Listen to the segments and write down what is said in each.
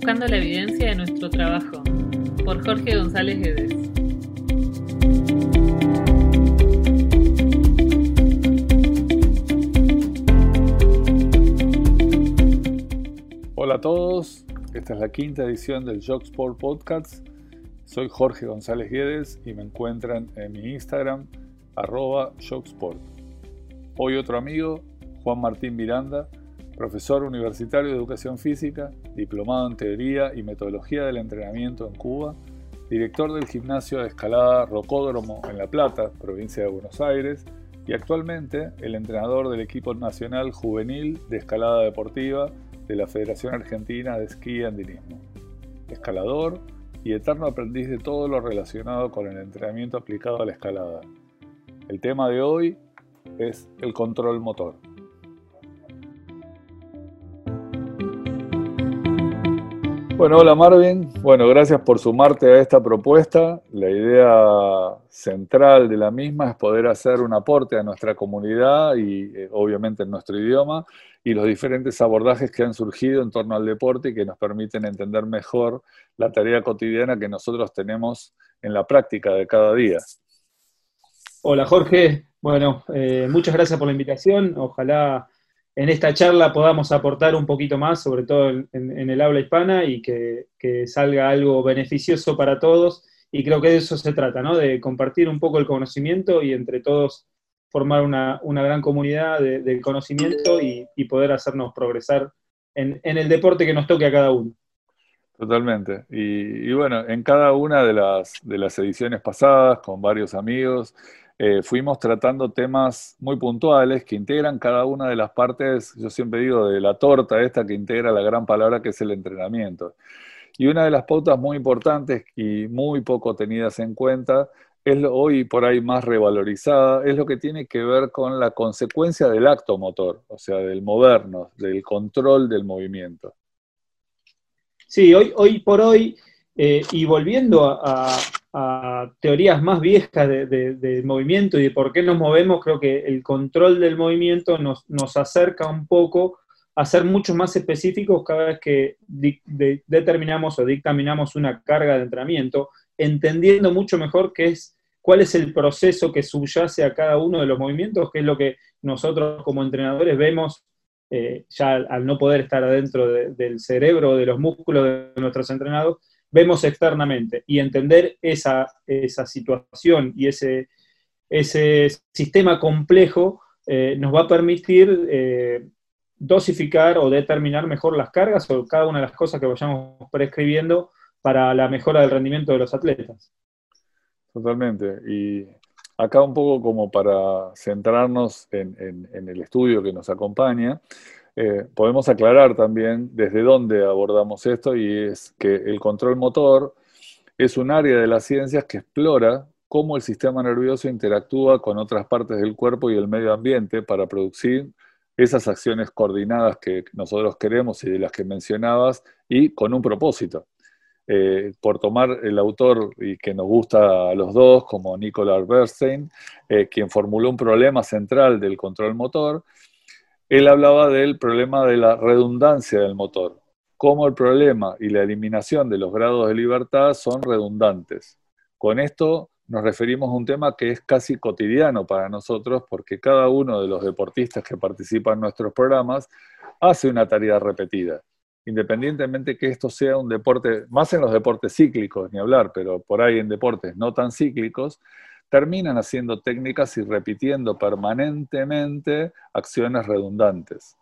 Buscando la evidencia de nuestro trabajo, por Jorge González Guedes. Hola a todos, esta es la quinta edición del Sport Podcast. Soy Jorge González Guedes y me encuentran en mi Instagram, arroba Jogsport. Hoy otro amigo, Juan Martín Miranda, profesor universitario de educación física, diplomado en teoría y metodología del entrenamiento en Cuba, director del gimnasio de escalada Rocódromo en La Plata, provincia de Buenos Aires, y actualmente el entrenador del equipo nacional juvenil de escalada deportiva de la Federación Argentina de Esquí y Andinismo. Escalador y eterno aprendiz de todo lo relacionado con el entrenamiento aplicado a la escalada. El tema de hoy es el control motor. Bueno, hola Marvin. Bueno, gracias por sumarte a esta propuesta. La idea central de la misma es poder hacer un aporte a nuestra comunidad y eh, obviamente en nuestro idioma y los diferentes abordajes que han surgido en torno al deporte y que nos permiten entender mejor la tarea cotidiana que nosotros tenemos en la práctica de cada día. Hola Jorge, bueno, eh, muchas gracias por la invitación. Ojalá en esta charla podamos aportar un poquito más, sobre todo en, el habla hispana, y que, salga algo beneficioso para todos. Y creo que de eso se trata, ¿no? De compartir un poco el conocimiento y entre todos formar una, gran comunidad del conocimiento y, poder hacernos progresar en, el deporte que nos toque a cada uno. Totalmente. Y, bueno, en cada una de de las ediciones pasadas, con varios amigos, eh, fuimos tratando temas muy puntuales que integran cada una de las partes, yo siempre digo, de la torta esta que integra la gran palabra que es el entrenamiento. Y una de las pautas muy importantes y muy poco tenidas en cuenta, es hoy por ahí más revalorizada, es lo que tiene que ver con la consecuencia del acto motor, o sea, del movernos, del control del movimiento. Sí, hoy, hoy por hoy, eh, y volviendo a teorías más viejas de, movimiento y de por qué nos movemos, creo que el control del movimiento nos, acerca un poco a ser mucho más específicos cada vez que determinamos o dictaminamos una carga de entrenamiento, entendiendo mucho mejor qué es, cuál es el proceso que subyace a cada uno de los movimientos, que es lo que nosotros como entrenadores vemos eh, ya al, no poder estar adentro del cerebro, de los músculos de nuestros entrenados, vemos externamente y entender esa, situación y ese, ese sistema complejo eh, nos va a permitir eh, dosificar o determinar mejor las cargas o cada una de las cosas que vayamos prescribiendo para la mejora del rendimiento de los atletas. Totalmente. Y acá un poco como para centrarnos en el estudio que nos acompaña, eh, podemos aclarar también desde dónde abordamos esto y es que el control motor es un área de las ciencias que explora cómo el sistema nervioso interactúa con otras partes del cuerpo y el medio ambiente para producir esas acciones coordinadas que nosotros queremos y de las que mencionabas y con un propósito. Eh, por tomar el autor y que nos gusta a los dos, como Nicolás Bernstein, eh, quien formuló un problema central del control motor, él hablaba del problema de la redundancia del motor, cómo el problema y la eliminación de los grados de libertad son redundantes. Con esto nos referimos a un tema que es casi cotidiano para nosotros porque cada uno de los deportistas que participan en nuestros programas hace una tarea repetida. Independientemente que esto sea un deporte, más en los deportes cíclicos, ni hablar, pero por ahí en deportes no tan cíclicos, terminan haciendo técnicas y repitiendo permanentemente acciones redundantes.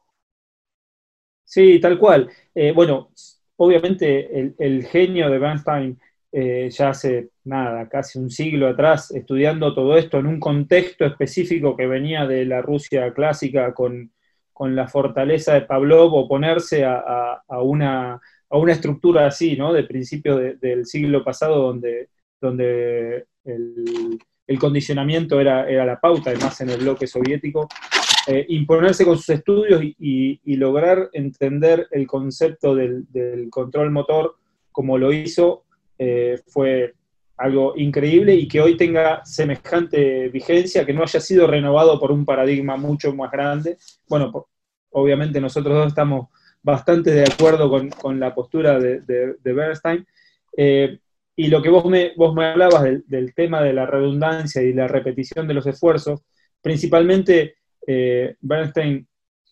Sí, tal cual. Eh, bueno, obviamente el, genio de Bernstein eh, ya hace nada, casi un siglo atrás, estudiando todo esto en un contexto específico que venía de la Rusia clásica con, la fortaleza de Pavlov, oponerse a, una, estructura así, ¿no? De principio del siglo pasado, donde, donde el, el condicionamiento era, era la pauta, además en el bloque soviético, eh, imponerse con sus estudios y, lograr entender el concepto del, control motor como lo hizo eh, fue algo increíble y que hoy tenga semejante vigencia, que no haya sido renovado por un paradigma mucho más grande. Bueno, obviamente nosotros dos estamos bastante de acuerdo con, la postura de, Bernstein. Eh, y lo que vos me, vos me hablabas del, tema de la redundancia y la repetición de los esfuerzos, principalmente eh, Bernstein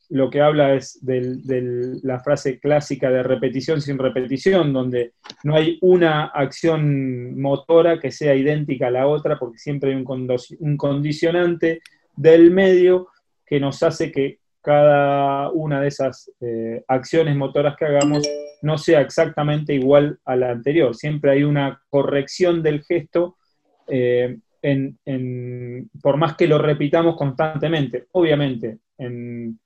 lo que habla es de la frase clásica de repetición sin repetición, donde no hay una acción motora que sea idéntica a la otra, porque siempre hay un, condicionante del medio que nos hace que cada una de esas eh, acciones motoras que hagamos no sea exactamente igual a la anterior. Siempre hay una corrección del gesto eh, por más que lo repitamos constantemente. Obviamente, en,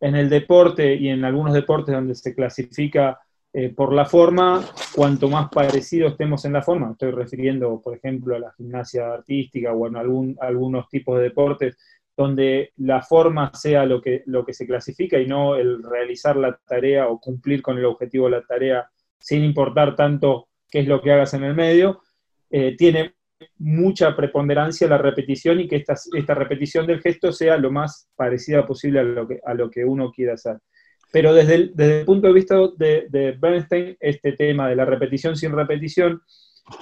el deporte y en algunos deportes donde se clasifica eh, por la forma, cuanto más parecido estemos en la forma, estoy refiriendo, por ejemplo, a la gimnasia artística o en algún, algunos tipos de deportes donde la forma sea lo que, lo que se clasifica y no el realizar la tarea o cumplir con el objetivo de la tarea sin importar tanto qué es lo que hagas en el medio, eh, tiene mucha preponderancia la repetición y que esta, esta, repetición del gesto sea lo más parecida posible a lo que, a lo que uno quiera hacer. Pero desde el, desde el punto de vista de, Bernstein, este tema de la repetición sin repetición,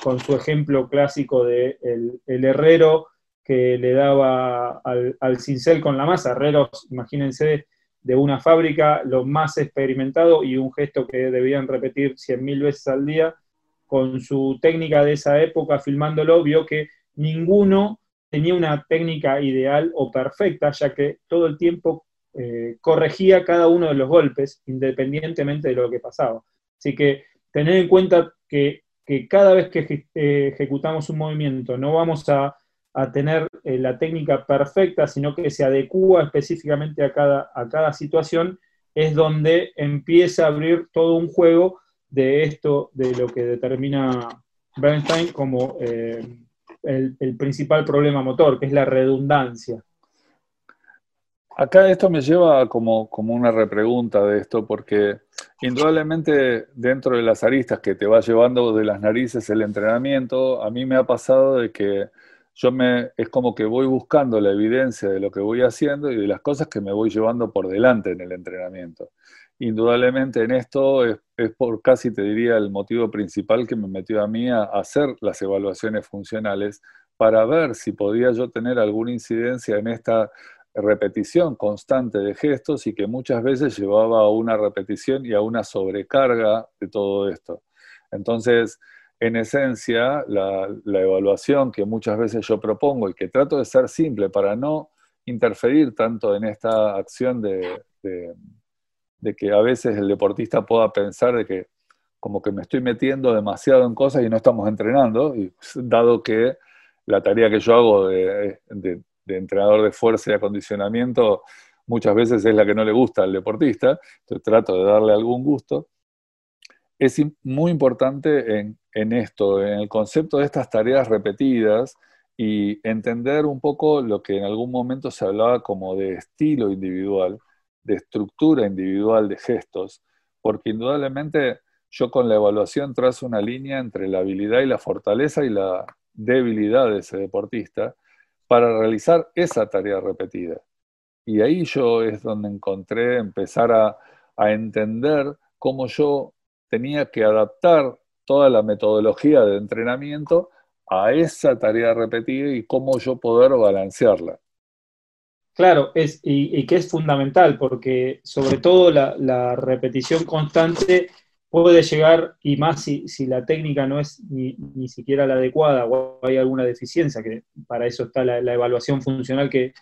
con su ejemplo clásico de el herrero que le daba al, cincel con la masa. Herreros, imagínense, de una fábrica, lo más experimentado y un gesto que debían repetir 100.000 veces al día. Con su técnica de esa época, filmándolo, vio que ninguno tenía una técnica ideal o perfecta, ya que todo el tiempo eh, corregía cada uno de los golpes, independientemente de lo que pasaba. Así que tener en cuenta que, cada vez que eh, ejecutamos un movimiento no vamos a a tener eh, la técnica perfecta, sino que se adecúa específicamente a cada, a cada situación, es donde empieza a abrir todo un juego de esto, de lo que determina Bernstein como eh, el, el, principal problema motor, que es la redundancia. Acá esto me lleva como, como una repregunta de esto, porque indudablemente dentro de las aristas que te va llevando de las narices el entrenamiento, a mí me ha pasado de que yo me, es como que voy buscando la evidencia de lo que voy haciendo y de las cosas que me voy llevando por delante en el entrenamiento. Indudablemente en esto es, por casi te diría el motivo principal que me metió a mí a hacer las evaluaciones funcionales para ver si podía yo tener alguna incidencia en esta repetición constante de gestos y que muchas veces llevaba a una repetición y a una sobrecarga de todo esto. Entonces, en esencia, la, evaluación que muchas veces yo propongo y que trato de ser simple para no interferir tanto en esta acción de, que a veces el deportista pueda pensar de que como que me estoy metiendo demasiado en cosas y no estamos entrenando, y dado que la tarea que yo hago de, entrenador de fuerza y acondicionamiento muchas veces es la que no le gusta al deportista, entonces trato de darle algún gusto es muy importante en, esto, en el concepto de estas tareas repetidas y entender un poco lo que en algún momento se hablaba como de estilo individual, de estructura individual de gestos, porque indudablemente yo con la evaluación trazo una línea entre la habilidad y la fortaleza y la debilidad de ese deportista para realizar esa tarea repetida. Y ahí yo es donde encontré empezar a, a entender cómo yo tenía que adaptar toda la metodología de entrenamiento a esa tarea repetida y cómo yo poder balancearla. Claro, es, y, que es fundamental, porque sobre todo la, repetición constante puede llegar, y más si, la técnica no es ni, siquiera la adecuada o hay alguna deficiencia, que para eso está la, evaluación funcional que,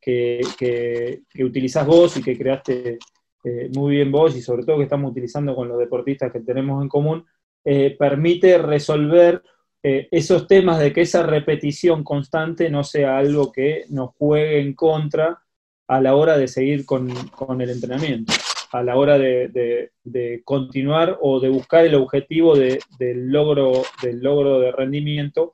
que, que, utilizás vos y que creaste eh, muy bien vos y sobre todo que estamos utilizando con los deportistas que tenemos en común, eh, permite resolver eh, esos temas de que esa repetición constante no sea algo que nos juegue en contra a la hora de seguir con, el entrenamiento, a la hora de, continuar o de buscar el objetivo del, logro, del logro de rendimiento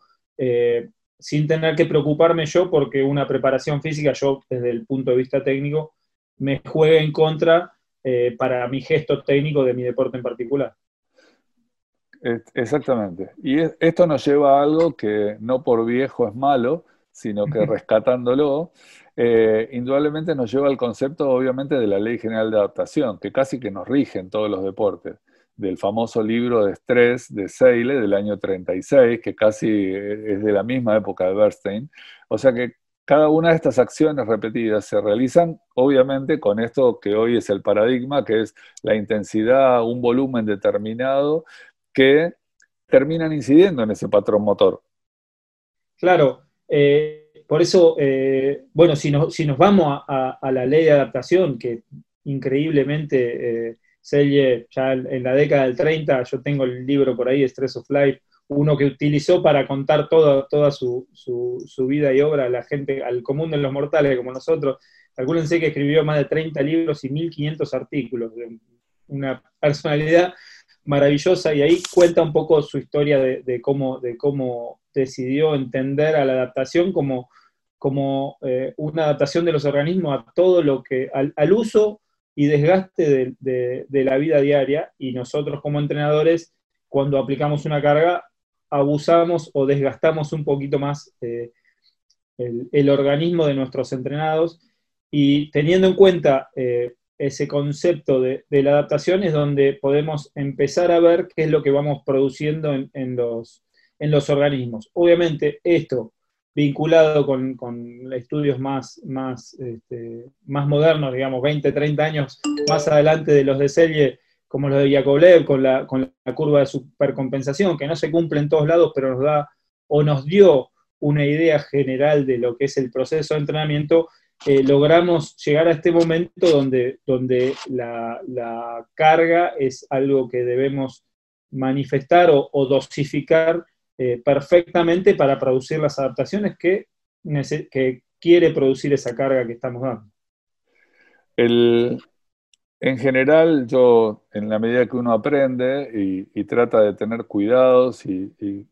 sin tener que preocuparme yo porque una preparación física, yo desde el punto de vista técnico, me juegue en contra eh, para mi gesto técnico de mi deporte en particular. Exactamente. Y esto nos lleva a algo que no por viejo es malo, sino que rescatándolo, eh, indudablemente nos lleva al concepto, obviamente, de la Ley General de Adaptación, que casi que nos rige en todos los deportes, del famoso libro de estrés de Seile del año 36, que casi es de la misma época de Bernstein. O sea que cada una de estas acciones repetidas se realizan, obviamente, con esto que hoy es el paradigma, que es la intensidad, un volumen determinado, que terminan incidiendo en ese patrón motor. Claro, eh, por eso, eh, bueno, si nos, si nos vamos a, la ley de adaptación, que increíblemente, eh, ya en la década del 30, yo tengo el libro por ahí, Stress of Life, uno que utilizó para contar toda, toda su, vida y obra a la gente, al común de los mortales como nosotros. Calcúlense que escribió más de 30 libros y 1500 artículos, una personalidad maravillosa y ahí cuenta un poco su historia de, cómo, de cómo decidió entender a la adaptación como, como eh, una adaptación de los organismos a todo lo que, al, uso y desgaste de, la vida diaria. Y nosotros como entrenadores, cuando aplicamos una carga, abusamos o desgastamos un poquito más eh, el, organismo de nuestros entrenados. Y teniendo en cuenta eh, ese concepto de, la adaptación es donde podemos empezar a ver qué es lo que vamos produciendo en, los, en los, organismos. Obviamente esto vinculado con, estudios más, más, este, más modernos, digamos, 20, 30 años más adelante de los de Selye, como los de Yakovlev, con la, con la curva de supercompensación, que no se cumple en todos lados, pero nos da o nos dio una idea general de lo que es el proceso de entrenamiento, eh, logramos llegar a este momento donde, donde la, carga es algo que debemos manifestar o, dosificar eh, perfectamente para producir las adaptaciones que, quiere producir esa carga que estamos dando. El, en general, yo, en la medida que uno aprende y, trata de tener cuidados, y,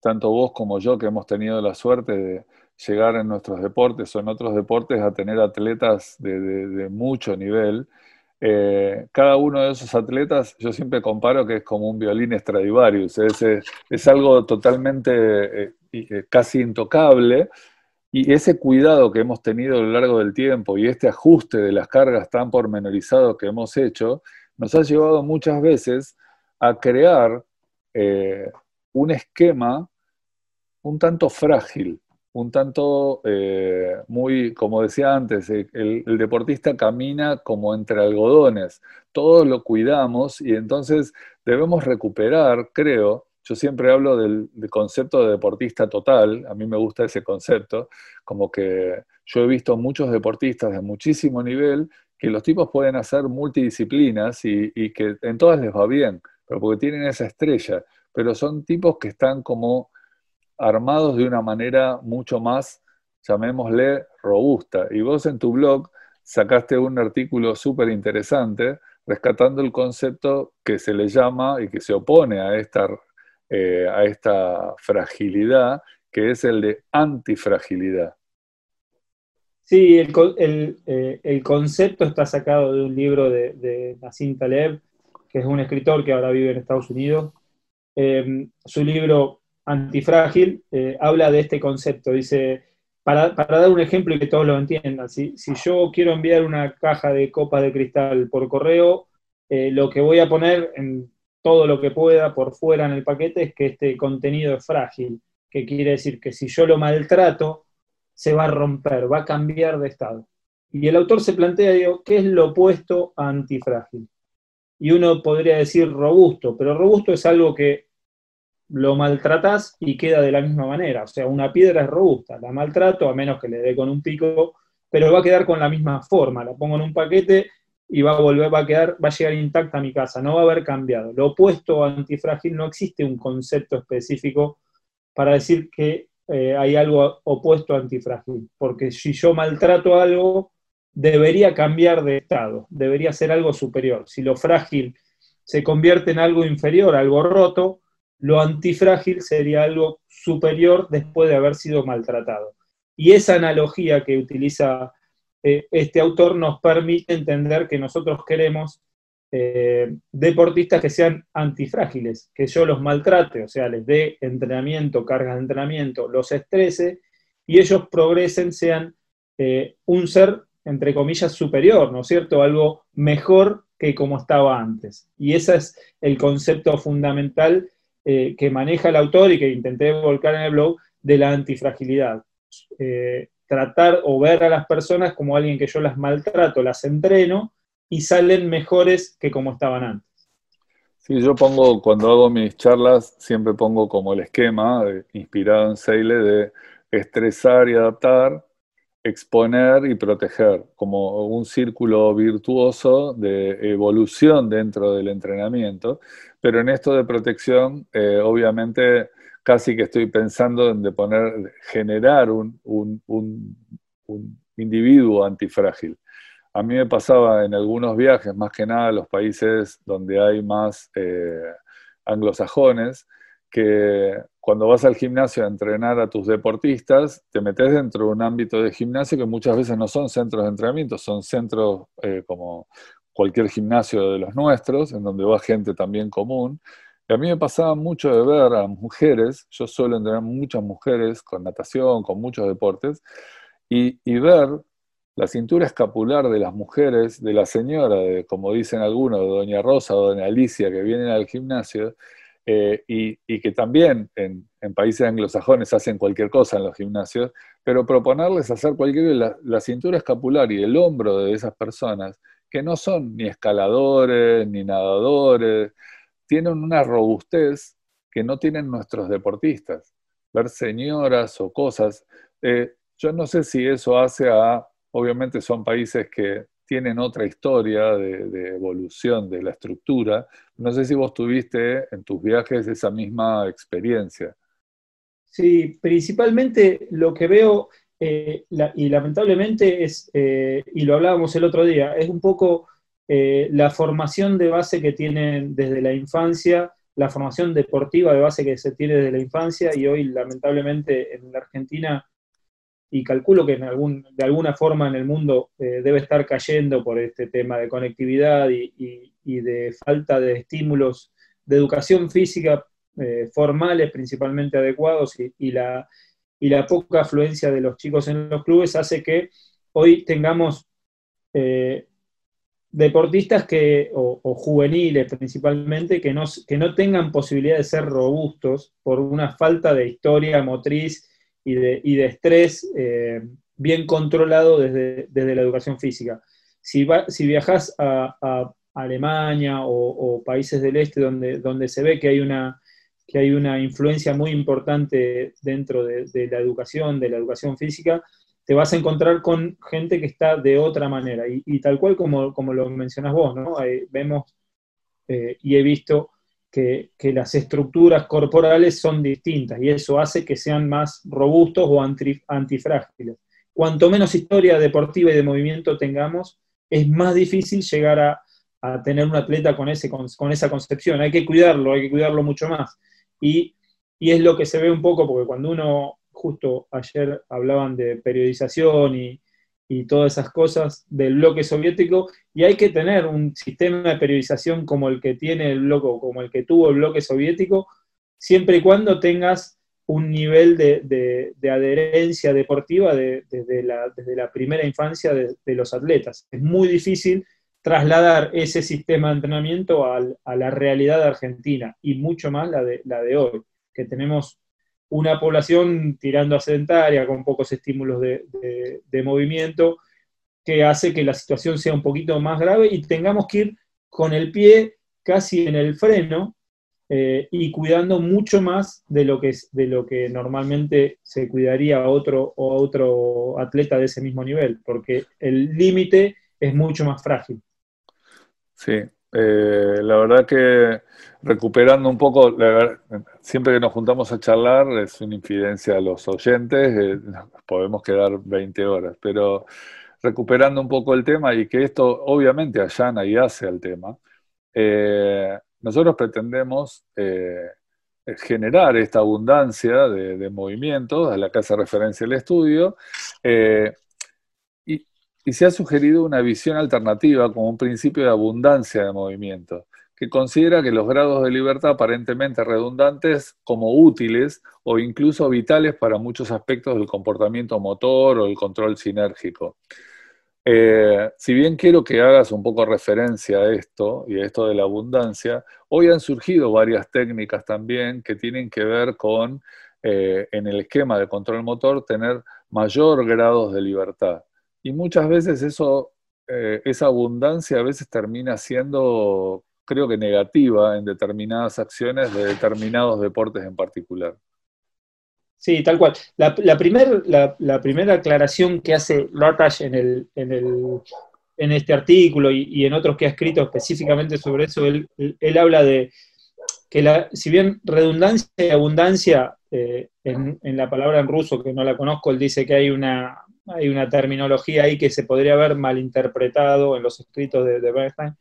tanto vos como yo, que hemos tenido la suerte de llegar en nuestros deportes o en otros deportes a tener atletas de, mucho nivel, eh, cada uno de esos atletas, yo siempre comparo que es como un violín Stradivarius, es, algo totalmente eh, eh, casi intocable, y ese cuidado que hemos tenido a lo largo del tiempo y este ajuste de las cargas tan pormenorizado que hemos hecho, nos ha llevado muchas veces a crear un esquema un tanto frágil, un tanto eh, muy, como decía antes, el, el, deportista camina como entre algodones, todos lo cuidamos y entonces debemos recuperar, creo, yo siempre hablo del, concepto de deportista total, a mí me gusta ese concepto, como que yo he visto muchos deportistas de muchísimo nivel que los tipos pueden hacer multidisciplinas y, que en todas les va bien, pero porque tienen esa estrella, pero son tipos que están como armados de una manera mucho más, llamémosle, robusta. Y vos en tu blog sacaste un artículo súper interesante rescatando el concepto que se le llama y que se opone a esta eh, a esta fragilidad, que es el de antifragilidad. Sí, el, eh, el, concepto está sacado de un libro de, de Nassim Taleb, que es un escritor que ahora vive en Estados Unidos. Eh, su libro Antifrágil habla de este concepto. Dice, para, para, dar un ejemplo y que todos lo entiendan, si, si yo quiero enviar una caja de copas de cristal por correo, lo que voy a poner en todo lo que pueda por fuera en el paquete es que este contenido es frágil, que quiere decir que si yo lo maltrato, se va a romper, va a cambiar de estado. Y el autor se plantea, digo, ¿qué es lo opuesto a antifrágil? Y uno podría decir robusto, pero robusto es algo que lo maltratas y queda de la misma manera. O sea, una piedra es robusta, la maltrato a menos que le dé con un pico, pero va a quedar con la misma forma. La pongo en un paquete y va a volver, va a quedar, va a llegar intacta a mi casa, no va a haber cambiado. Lo opuesto a antifrágil no existe un concepto específico para decir que eh, hay algo opuesto a antifrágil, porque si yo maltrato algo, debería cambiar de estado, debería ser algo superior. Si lo frágil se convierte en algo inferior, algo roto, lo antifrágil sería algo superior después de haber sido maltratado. Y esa analogía que utiliza eh, este autor nos permite entender que nosotros queremos eh, deportistas que sean antifrágiles, que yo los maltrate, o sea, les dé entrenamiento, cargas de entrenamiento, los estrese y ellos progresen, sean eh, un ser, entre comillas, superior, ¿no es cierto? Algo mejor que como estaba antes. Y ese es el concepto fundamental eh, que maneja el autor y que intenté volcar en el blog de la antifragilidad. Eh, tratar o ver a las personas como alguien que yo las maltrato, las entreno y salen mejores que como estaban antes. Sí, yo pongo, cuando hago mis charlas, siempre pongo como el esquema, inspirado en Seile, de estresar y adaptar, exponer y proteger, como un círculo virtuoso de evolución dentro del entrenamiento. Pero en esto de protección, eh, obviamente, casi que estoy pensando en de poner, generar un, un individuo antifrágil. A mí me pasaba en algunos viajes, más que nada a los países donde hay más eh, anglosajones, que cuando vas al gimnasio a entrenar a tus deportistas, te metes dentro de un ámbito de gimnasio que muchas veces no son centros de entrenamiento, son centros eh, como cualquier gimnasio de los nuestros, en donde va gente también común. Y a mí me pasaba mucho de ver a mujeres, yo suelo entrenar muchas mujeres con natación, con muchos deportes, y, y ver la cintura escapular de las mujeres, de la señora, de, como dicen algunos, de doña Rosa o doña Alicia, que vienen al gimnasio, eh, y, que también en, países anglosajones hacen cualquier cosa en los gimnasios, pero proponerles hacer cualquier la, la cintura escapular y el hombro de esas personas, que no son ni escaladores, ni nadadores, tienen una robustez que no tienen nuestros deportistas. Ver señoras o cosas, eh, yo no sé si eso hace a Obviamente son países que tienen otra historia de, evolución de la estructura. No sé si vos tuviste en tus viajes esa misma experiencia. Sí, principalmente lo que veo, eh, y lamentablemente es, eh, y lo hablábamos el otro día, es un poco eh, la formación de base que tienen desde la infancia, la formación deportiva de base que se tiene desde la infancia, y hoy lamentablemente en la Argentina y calculo que en algún, de alguna forma en el mundo debe estar cayendo por este tema de conectividad y, de falta de estímulos de educación física formales, principalmente adecuados, y, la, la poca afluencia de los chicos en los clubes hace que hoy tengamos eh, deportistas que, o, o, juveniles principalmente, que no, que no tengan posibilidad de ser robustos por una falta de historia motriz y de, y de estrés eh, bien controlado desde, desde, la educación física. Si, si viajas a, a Alemania o, países del este donde, donde se ve que hay una, que hay una influencia muy importante dentro de, la educación, de la educación física, te vas a encontrar con gente que está de otra manera. Y, tal cual como, como, lo mencionas vos, ¿no? vemos eh, y he visto que, las estructuras corporales son distintas y eso hace que sean más robustos o antifrágiles. Cuanto menos historia deportiva y de movimiento tengamos, es más difícil llegar a, tener un atleta con, ese, con, esa concepción. Hay que cuidarlo, hay que cuidarlo mucho más. Y, es lo que se ve un poco, porque cuando uno, justo ayer hablaban de periodización y, todas esas cosas del bloque soviético, y hay que tener un sistema de periodización como el que tiene el bloque, como el que tuvo el bloque soviético, siempre y cuando tengas un nivel de, adherencia deportiva desde, la, primera infancia de, los atletas. Es muy difícil trasladar ese sistema de entrenamiento a, la realidad argentina y mucho más la de, la de hoy, que tenemos una población tirando a sedentaria, con pocos estímulos de, movimiento, que hace que la situación sea un poquito más grave y tengamos que ir con el pie casi en el freno eh, y cuidando mucho más de lo, que, de lo que normalmente se cuidaría a otro, o otro atleta de ese mismo nivel, porque el límite es mucho más frágil. Sí, eh, la verdad que recuperando un poco, siempre que nos juntamos a charlar es una infidencia a los oyentes, eh, podemos quedar 20 horas, pero recuperando un poco el tema y que esto obviamente allana y hace al tema, eh, nosotros pretendemos generar esta abundancia de, de, movimientos, a la que hace referencia el estudio, y se ha sugerido una visión alternativa como un principio de abundancia de movimiento, que considera que los grados de libertad aparentemente redundantes como útiles o incluso vitales para muchos aspectos del comportamiento motor o el control sinérgico. Eh, si bien quiero que hagas un poco referencia a esto y a esto de la abundancia, hoy han surgido varias técnicas también que tienen que ver con, eh, en el esquema de control motor, tener mayor grados de libertad. Y muchas veces eso, eh, esa abundancia a veces termina siendo, creo que negativa en determinadas acciones de determinados deportes en particular. Sí, tal cual. La, la primera aclaración que hace Lortash en, el, en, el, en este artículo y, en otros que ha escrito específicamente sobre eso, él, habla de que la, si bien redundancia y abundancia, eh, en, la palabra en ruso, que no la conozco, él dice que hay una, hay una terminología ahí que se podría haber malinterpretado en los escritos de, de Bernstein,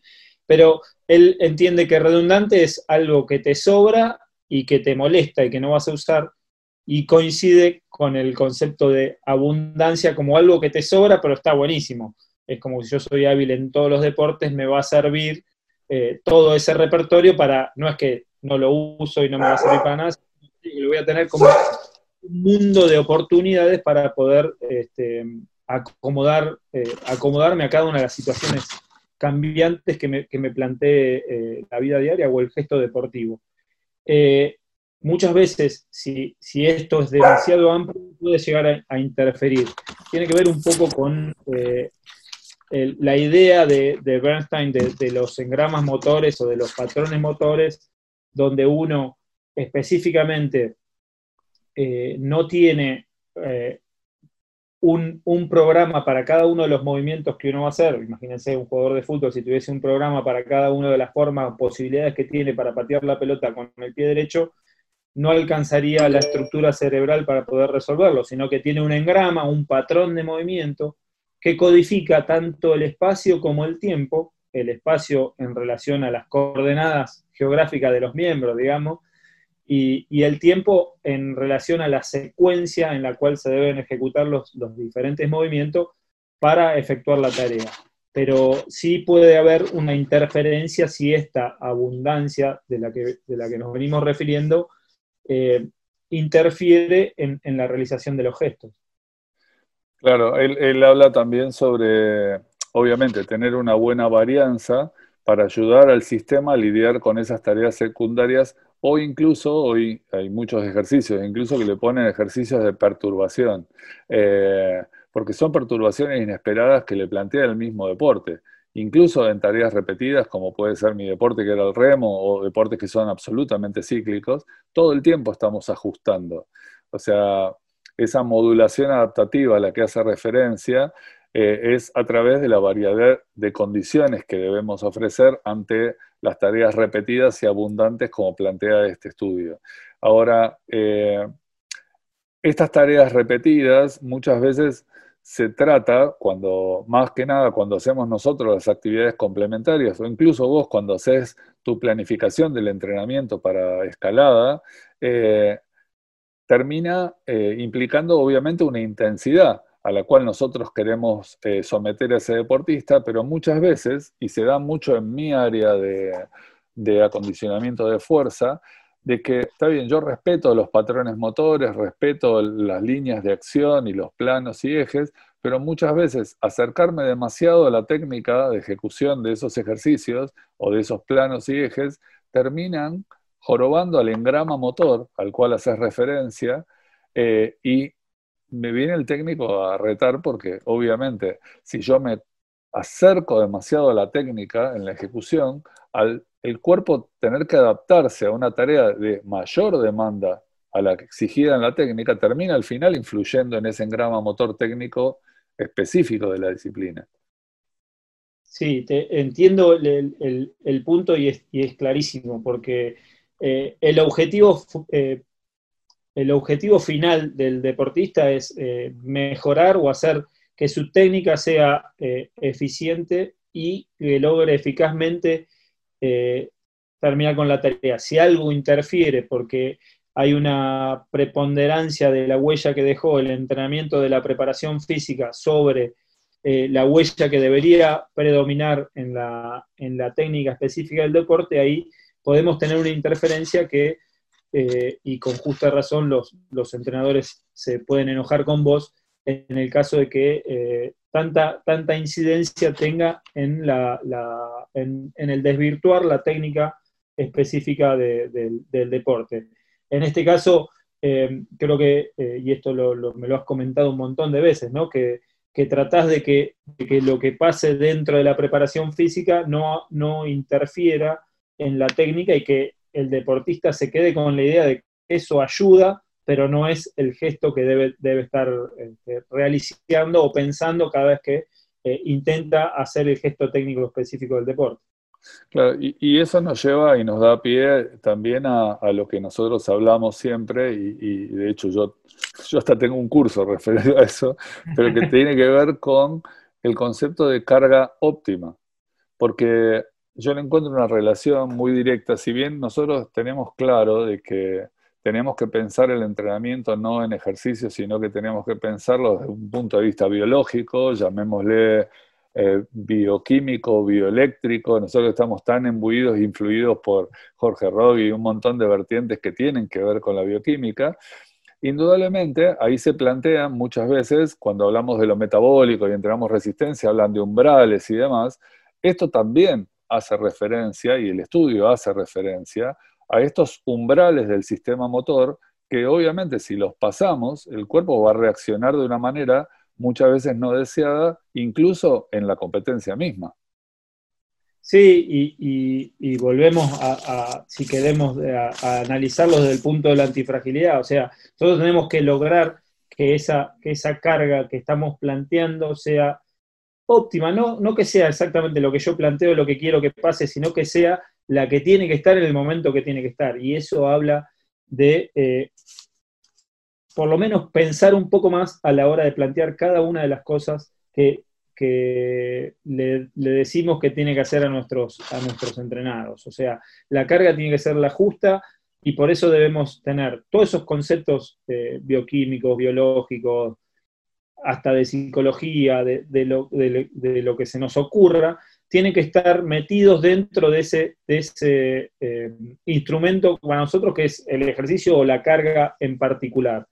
pero él entiende que redundante es algo que te sobra y que te molesta y que no vas a usar, y coincide con el concepto de abundancia como algo que te sobra, pero está buenísimo. Es como si yo soy hábil en todos los deportes, me va a servir eh, todo ese repertorio para, no es que no lo uso y no me va a servir para nada, lo voy a tener como un mundo de oportunidades para poder este, acomodar, eh, acomodarme a cada una de las situaciones cambiantes que me, que me plantee eh, la vida diaria o el gesto deportivo muchas veces, si, esto es demasiado amplio, puede llegar a, interferir. Tiene que ver un poco con eh, la idea de, Bernstein de, los engramas motores o de los patrones motores, donde uno específicamente eh, no tiene eh, un, un, programa para cada uno de los movimientos que uno va a hacer. Imagínense un jugador de fútbol si tuviese un programa para cada una de las formas, posibilidades que tiene para patear la pelota con el pie derecho, no alcanzaría la estructura cerebral para poder resolverlo, sino que tiene un engrama, un patrón de movimiento que codifica tanto el espacio como el tiempo, el espacio en relación a las coordenadas geográficas de los miembros, digamos, y, el tiempo en relación a la secuencia en la cual se deben ejecutar los, diferentes movimientos para efectuar la tarea. Pero sí puede haber una interferencia si esta abundancia de la que, de la que nos venimos refiriendo eh, interfiere en, la realización de los gestos. Claro, él, habla también sobre, obviamente, tener una buena varianza para ayudar al sistema a lidiar con esas tareas secundarias o incluso, hoy hay muchos ejercicios, incluso que le ponen ejercicios de perturbación, eh, porque son perturbaciones inesperadas que le plantea el mismo deporte incluso en tareas repetidas, como puede ser mi deporte que era el remo, o deportes que son absolutamente cíclicos, todo el tiempo estamos ajustando. O sea, esa modulación adaptativa a la que hace referencia eh, es a través de la variedad de condiciones que debemos ofrecer ante las tareas repetidas y abundantes como plantea este estudio. Ahora, eh, estas tareas repetidas muchas veces se trata, cuando, más que nada cuando hacemos nosotros las actividades complementarias, o incluso vos cuando haces tu planificación del entrenamiento para escalada, eh, termina implicando obviamente una intensidad a la cual nosotros queremos eh, someter a ese deportista, pero muchas veces, y se da mucho en mi área de, acondicionamiento de fuerza, de que está bien, yo respeto los patrones motores, respeto las líneas de acción y los planos y ejes, pero muchas veces acercarme demasiado a la técnica de ejecución de esos ejercicios o de esos planos y ejes terminan jorobando al engrama motor al cual haces referencia eh, y me viene el técnico a retar porque obviamente si yo me acerco demasiado a la técnica en la ejecución, al el cuerpo tener que adaptarse a una tarea de mayor demanda a la exigida en la técnica, termina al final influyendo en ese engrama motor técnico específico de la disciplina. Sí, entiendo el, punto y es, clarísimo, porque eh, el, objetivo, eh, el objetivo final del deportista es eh, mejorar o hacer que su técnica sea eficiente y que logre eficazmente eh, terminar con la tarea. Si algo interfiere porque hay una preponderancia de la huella que dejó el entrenamiento de la preparación física sobre eh, la huella que debería predominar en la, en la técnica específica del deporte, ahí podemos tener una interferencia que, eh, y con justa razón, los, los, entrenadores se pueden enojar con vos en el caso de que eh, tanta, tanta incidencia tenga en, la, en, el desvirtuar la técnica específica del deporte. En este caso, creo que, y esto me lo has comentado un montón de veces, ¿no? que que tratás de que, lo que pase dentro de la preparación física no, no interfiera en la técnica y que el deportista se quede con la idea de que eso ayuda, pero no es el gesto que debe, debe estar este, realizando o pensando cada vez que eh, intenta hacer el gesto técnico específico del deporte. Claro, y, eso nos lleva y nos da pie también a, lo que nosotros hablamos siempre, y, de hecho yo, yo hasta tengo un curso referido a eso, pero que tiene que ver con el concepto de carga óptima, porque yo le encuentro una relación muy directa, si bien nosotros tenemos claro de que tenemos que pensar el entrenamiento no en ejercicio, sino que tenemos que pensarlo desde un punto de vista biológico, llamémosle eh, bioquímico, bioeléctrico, nosotros estamos tan embuidos e influidos por Jorge Rogge y un montón de vertientes que tienen que ver con la bioquímica, indudablemente ahí se plantean muchas veces, cuando hablamos de lo metabólico y entrenamos resistencia, hablan de umbrales y demás, esto también hace referencia, y el estudio hace referencia, a estos umbrales del sistema motor que obviamente si los pasamos, el cuerpo va a reaccionar de una manera muchas veces no deseada, incluso en la competencia misma. Sí, y, volvemos a, si queremos, a, analizarlo desde el punto de la antifragilidad. O sea, nosotros tenemos que lograr que esa, que esa carga que estamos planteando sea óptima, no, no que sea exactamente lo que yo planteo, lo que quiero que pase, sino que sea la que tiene que estar en el momento que tiene que estar. Y eso habla de eh, por lo menos pensar un poco más a la hora de plantear cada una de las cosas que, le, decimos que tiene que hacer a nuestros, a nuestros entrenados. O sea, la carga tiene que ser la justa y por eso debemos tener todos esos conceptos eh, bioquímicos, biológicos, hasta de psicología, de, lo, que se nos ocurra, tienen que estar metidos dentro de ese, ese eh, instrumento para nosotros que es el ejercicio o la carga en particular.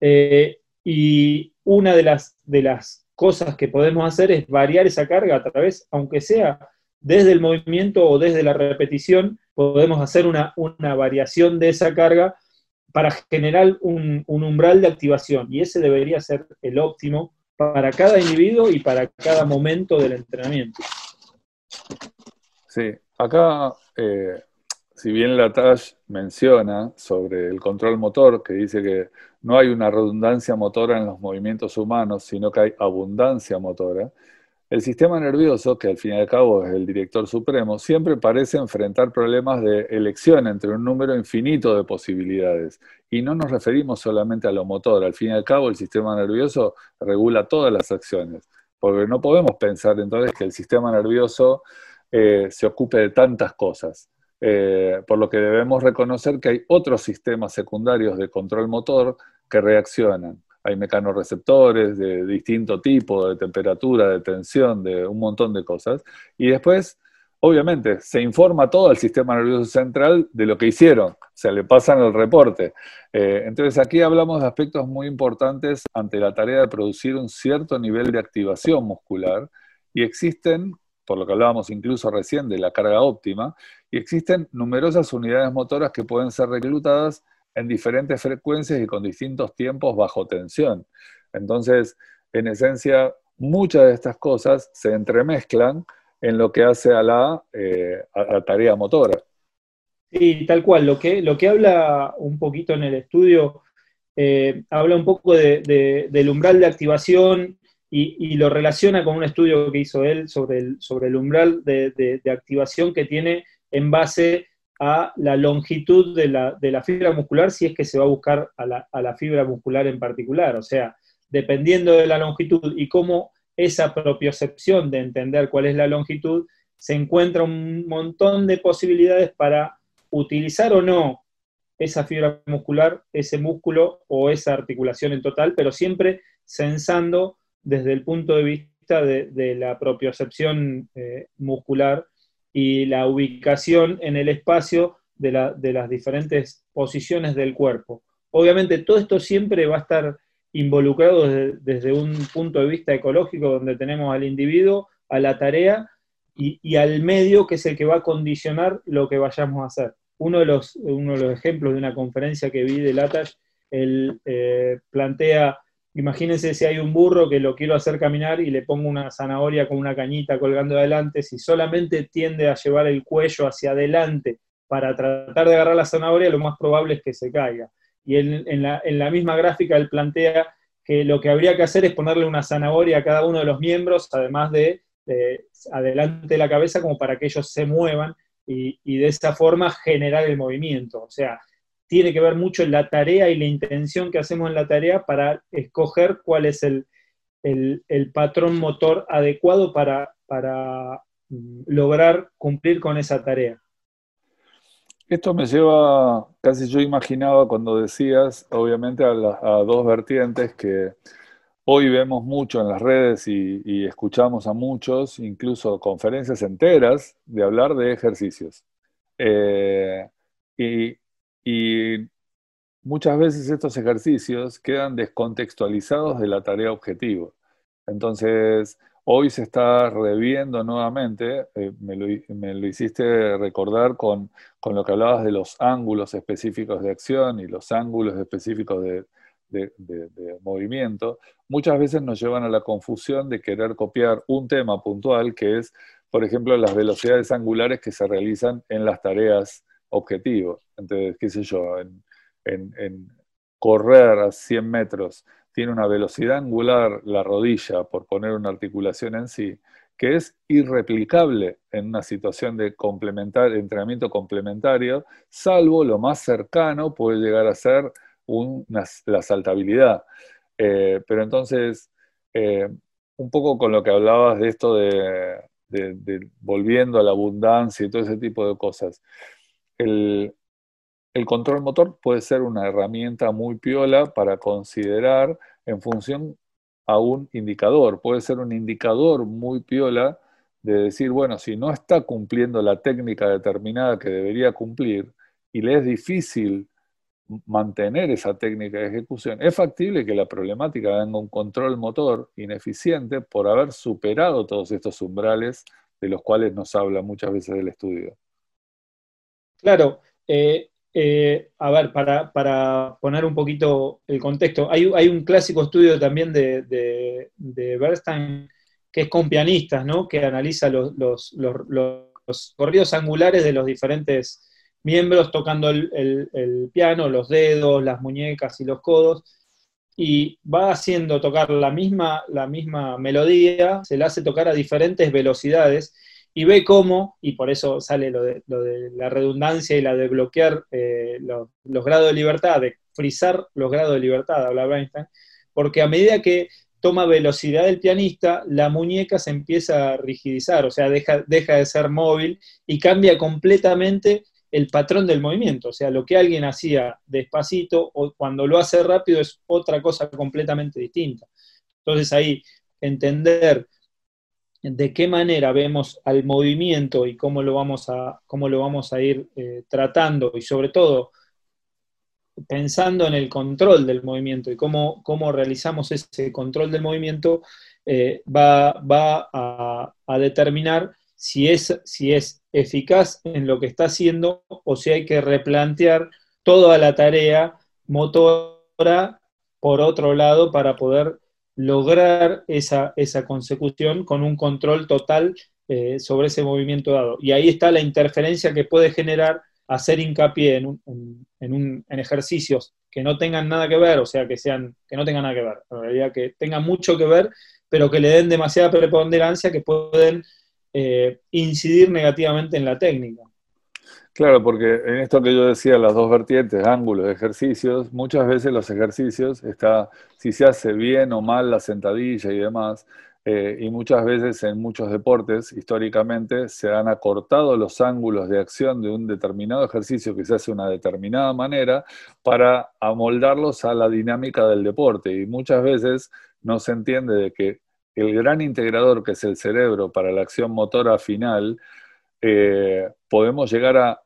Eh, y una de las, de las cosas que podemos hacer es variar esa carga a través, aunque sea desde el movimiento o desde la repetición, podemos hacer una, variación de esa carga para generar un, umbral de activación. Y ese debería ser el óptimo para cada individuo y para cada momento del entrenamiento. Sí, acá eh, si bien la TASH menciona sobre el control motor, que dice que no hay una redundancia motora en los movimientos humanos, sino que hay abundancia motora, el sistema nervioso, que al fin y al cabo es el director supremo, siempre parece enfrentar problemas de elección entre un número infinito de posibilidades. Y no nos referimos solamente a lo motor, al fin y al cabo el sistema nervioso regula todas las acciones, porque no podemos pensar entonces que el sistema nervioso eh, se ocupe de tantas cosas. Eh, por lo que debemos reconocer que hay otros sistemas secundarios de control motor que reaccionan. Hay mecanorreceptores de distinto tipo, de temperatura, de tensión, de un montón de cosas. Y después, obviamente, se informa todo al sistema nervioso central de lo que hicieron, se le pasan el reporte. Eh, entonces aquí hablamos de aspectos muy importantes ante la tarea de producir un cierto nivel de activación muscular y existen por lo que hablábamos incluso recién de la carga óptima, y existen numerosas unidades motoras que pueden ser reclutadas en diferentes frecuencias y con distintos tiempos bajo tensión. Entonces, en esencia, muchas de estas cosas se entremezclan en lo que hace a la, eh, tarea motora. Sí, tal cual. Lo que, lo que habla un poquito en el estudio, eh, habla un poco del umbral de activación y, lo relaciona con un estudio que hizo él sobre el, sobre el umbral de, activación que tiene en base a la longitud de la, fibra muscular, si es que se va a buscar a la, fibra muscular en particular. O sea, dependiendo de la longitud y cómo esa propiocepción de entender cuál es la longitud, se encuentra un montón de posibilidades para utilizar o no esa fibra muscular, ese músculo o esa articulación en total, pero siempre censando desde el punto de vista vista de, la propiocepción eh, muscular y la ubicación en el espacio de, las diferentes posiciones del cuerpo. Obviamente todo esto siempre va a estar involucrado desde, un punto de vista ecológico donde tenemos al individuo, a la tarea y, al medio que es el que va a condicionar lo que vayamos a hacer. Uno de los, uno de los ejemplos de una conferencia que vi de Latash, él eh, plantea Imagínense si hay un burro que lo quiero hacer caminar y le pongo una zanahoria con una cañita colgando adelante, si solamente tiende a llevar el cuello hacia adelante para tratar de agarrar la zanahoria, lo más probable es que se caiga. Y en, la, misma gráfica él plantea que lo que habría que hacer es ponerle una zanahoria a cada uno de los miembros, además de, adelante de la cabeza, como para que ellos se muevan y, y de esa forma generar el movimiento. O sea, tiene que ver mucho en la tarea y la intención que hacemos en la tarea para escoger cuál es el, patrón motor adecuado para, para mm, lograr cumplir con esa tarea. Esto me lleva, casi yo imaginaba cuando decías, obviamente, a, dos vertientes que hoy vemos mucho en las redes y, escuchamos a muchos, incluso conferencias enteras, de hablar de ejercicios. Eh, y y muchas veces estos ejercicios quedan descontextualizados de la tarea objetivo. Entonces, hoy se está reviendo nuevamente, eh, me, lo, hiciste recordar con, lo que hablabas de los ángulos específicos de acción y los ángulos específicos de, de, movimiento, muchas veces nos llevan a la confusión de querer copiar un tema puntual que es, por ejemplo, las velocidades angulares que se realizan en las tareas objetivo. Entonces, qué sé yo, en, correr a 100 metros tiene una velocidad angular la rodilla, por poner una articulación en sí, que es irreplicable en una situación de entrenamiento complementario, salvo lo más cercano puede llegar a ser la saltabilidad. Eh, pero entonces, eh, un poco con lo que hablabas de esto de, volviendo a la abundancia y todo ese tipo de cosas el, control motor puede ser una herramienta muy piola para considerar en función a un indicador. Puede ser un indicador muy piola de decir, bueno, si no está cumpliendo la técnica determinada que debería cumplir y le es difícil mantener esa técnica de ejecución, es factible que la problemática venga un control motor ineficiente por haber superado todos estos umbrales de los cuales nos habla muchas veces el estudio. Claro, eh, eh, a ver, para, poner un poquito el contexto, hay, un clásico estudio también de, de, Bernstein que es con pianistas, ¿no? que analiza los, los, corridos angulares de los diferentes miembros tocando el, piano, los dedos, las muñecas y los codos, y va haciendo tocar la misma, la misma melodía, se la hace tocar a diferentes velocidades, y ve cómo, y por eso sale lo de, la redundancia y la de bloquear eh, los, grados de libertad, de frizar los grados de libertad, habla Einstein, porque a medida que toma velocidad el pianista, la muñeca se empieza a rigidizar, o sea, deja, deja de ser móvil y cambia completamente el patrón del movimiento. O sea, lo que alguien hacía despacito o cuando lo hace rápido es otra cosa completamente distinta. Entonces ahí entender de qué manera vemos al movimiento y cómo lo vamos a, cómo lo vamos a ir eh, tratando y sobre todo pensando en el control del movimiento y cómo, cómo realizamos ese control del movimiento, eh, va, a, determinar si es, si es eficaz en lo que está haciendo o si hay que replantear toda la tarea motora por otro lado para poder lograr esa, esa consecución con un control total eh, sobre ese movimiento dado. Y ahí está la interferencia que puede generar hacer hincapié en, en, ejercicios que no tengan nada que ver, o sea, que, sean, que no tengan nada que ver, en realidad que tengan mucho que ver, pero que le den demasiada preponderancia que pueden eh, incidir negativamente en la técnica. Claro, porque en esto que yo decía, las dos vertientes, ángulos, ejercicios, muchas veces los ejercicios está, si se hace bien o mal la sentadilla y demás, eh, y muchas veces en muchos deportes, históricamente, se han acortado los ángulos de acción de un determinado ejercicio que se hace de una determinada manera para amoldarlos a la dinámica del deporte. Y muchas veces no se entiende de que el gran integrador que es el cerebro para la acción motora final, eh, podemos llegar a,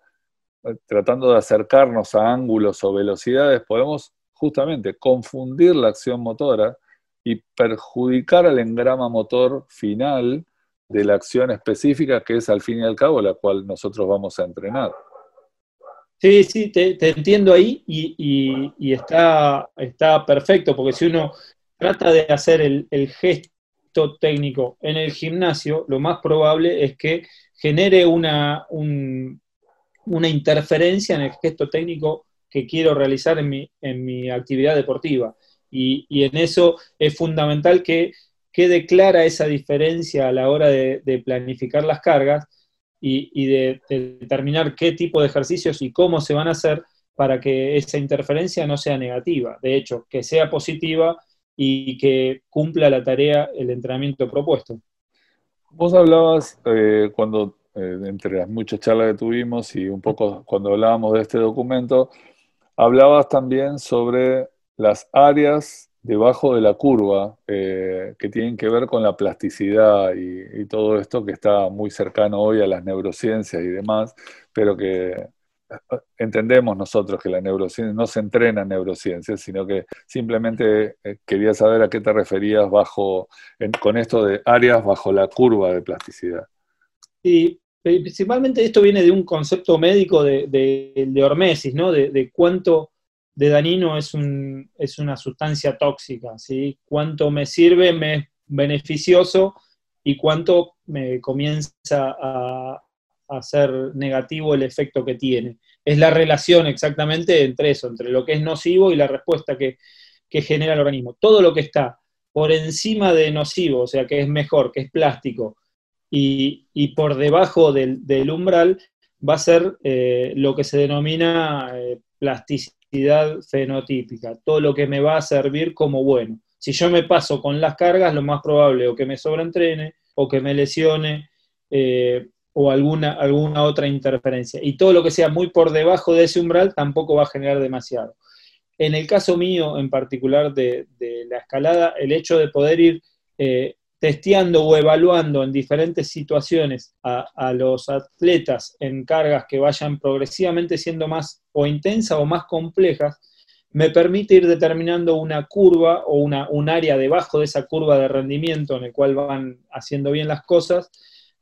tratando de acercarnos a ángulos o velocidades, podemos justamente confundir la acción motora y perjudicar al engrama motor final de la acción específica que es al fin y al cabo la cual nosotros vamos a entrenar. Sí, sí, te, entiendo ahí y, está, está, perfecto, porque si uno trata de hacer el, gesto técnico en el gimnasio, lo más probable es que genere una, una interferencia en el gesto técnico que quiero realizar en mi, en mi actividad deportiva. Y, en eso es fundamental que quede clara esa diferencia a la hora de, planificar las cargas y, de, determinar qué tipo de ejercicios y cómo se van a hacer para que esa interferencia no sea negativa, de hecho, que sea positiva y que cumpla la tarea, el entrenamiento propuesto. Vos hablabas eh, cuando, eh, entre las muchas charlas que tuvimos y un poco cuando hablábamos de este documento, hablabas también sobre las áreas debajo de la curva eh, que tienen que ver con la plasticidad y, todo esto que está muy cercano hoy a las neurociencias y demás, pero que eh, entendemos nosotros que la neurociencia no se entrena en neurociencias, sino que simplemente quería saber a qué te referías bajo, con esto de áreas bajo la curva de plasticidad. Sí, principalmente esto viene de un concepto médico de, de, hormesis, ¿no? de cuánto de dañino es, un, es una sustancia tóxica, ¿sí? Cuánto me sirve, me es beneficioso y cuánto me comienza a, a ser negativo el efecto que tiene. Es la relación exactamente entre eso, entre lo que es nocivo y la respuesta que, genera el organismo. Todo lo que está por encima de nocivo, o sea, que es mejor, que es plástico, y, por debajo del, umbral, va a ser eh, lo que se denomina eh, plasticidad fenotípica, todo lo que me va a servir como bueno. Si yo me paso con las cargas, lo más probable o que me sobreentrene o que me lesione eh, o alguna, alguna otra interferencia. Y todo lo que sea muy por debajo de ese umbral tampoco va a generar demasiado. En el caso mío en particular de, la escalada, el hecho de poder ir testeando o evaluando en diferentes situaciones a, los atletas en cargas que vayan progresivamente siendo más o intensas o más complejas, me permite ir determinando una curva o una, un área debajo de esa curva de rendimiento en el cual van haciendo bien las cosas,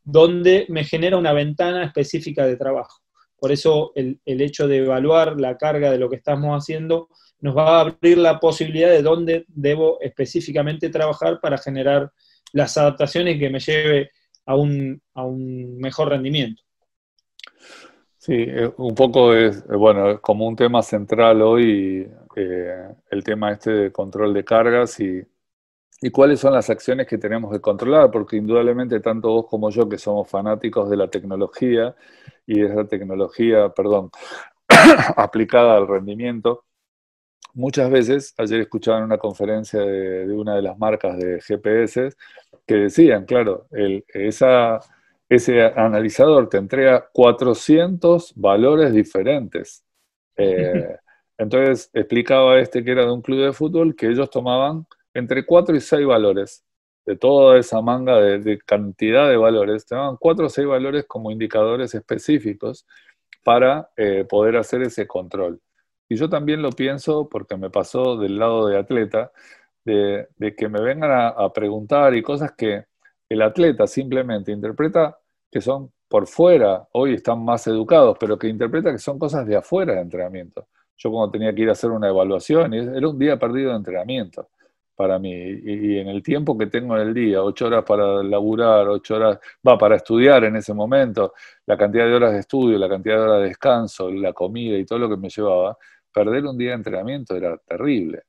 donde me genera una ventana específica de trabajo. Por eso el, el hecho de evaluar la carga de lo que estamos haciendo nos va a abrir la posibilidad de dónde debo específicamente trabajar para generar las adaptaciones que me lleve a un, a un mejor rendimiento. Sí, eh, un poco es, eh, bueno, como un tema central hoy eh, el tema este de control de cargas y, y, cuáles son las acciones que tenemos que controlar, porque indudablemente tanto vos como yo que somos fanáticos de la tecnología y de esa tecnología, perdón, aplicada al rendimiento, muchas veces, ayer escuchaba en una conferencia de, una de las marcas de GPS que decían, claro, esa, ese analizador te entrega 400 valores diferentes. Eh, entonces explicaba este que era de un club de fútbol que ellos tomaban entre 4 y 6 valores de toda esa manga de, cantidad de valores, tomaban 4 o 6 valores como indicadores específicos para eh, poder hacer ese control. Y yo también lo pienso porque me pasó del lado de atleta, de, que me vengan a, preguntar y cosas que el atleta simplemente interpreta que son por fuera, hoy están más educados, pero que interpreta que son cosas de afuera de entrenamiento. Yo cuando tenía que ir a hacer una evaluación, era un día perdido de entrenamiento para mí. Y, en el tiempo que tengo en el día, ocho horas para laburar, ocho horas, va, para estudiar en ese momento, la cantidad de horas de estudio, la cantidad de horas de descanso, la comida y todo lo que me llevaba, perder un día de entrenamiento era terrible.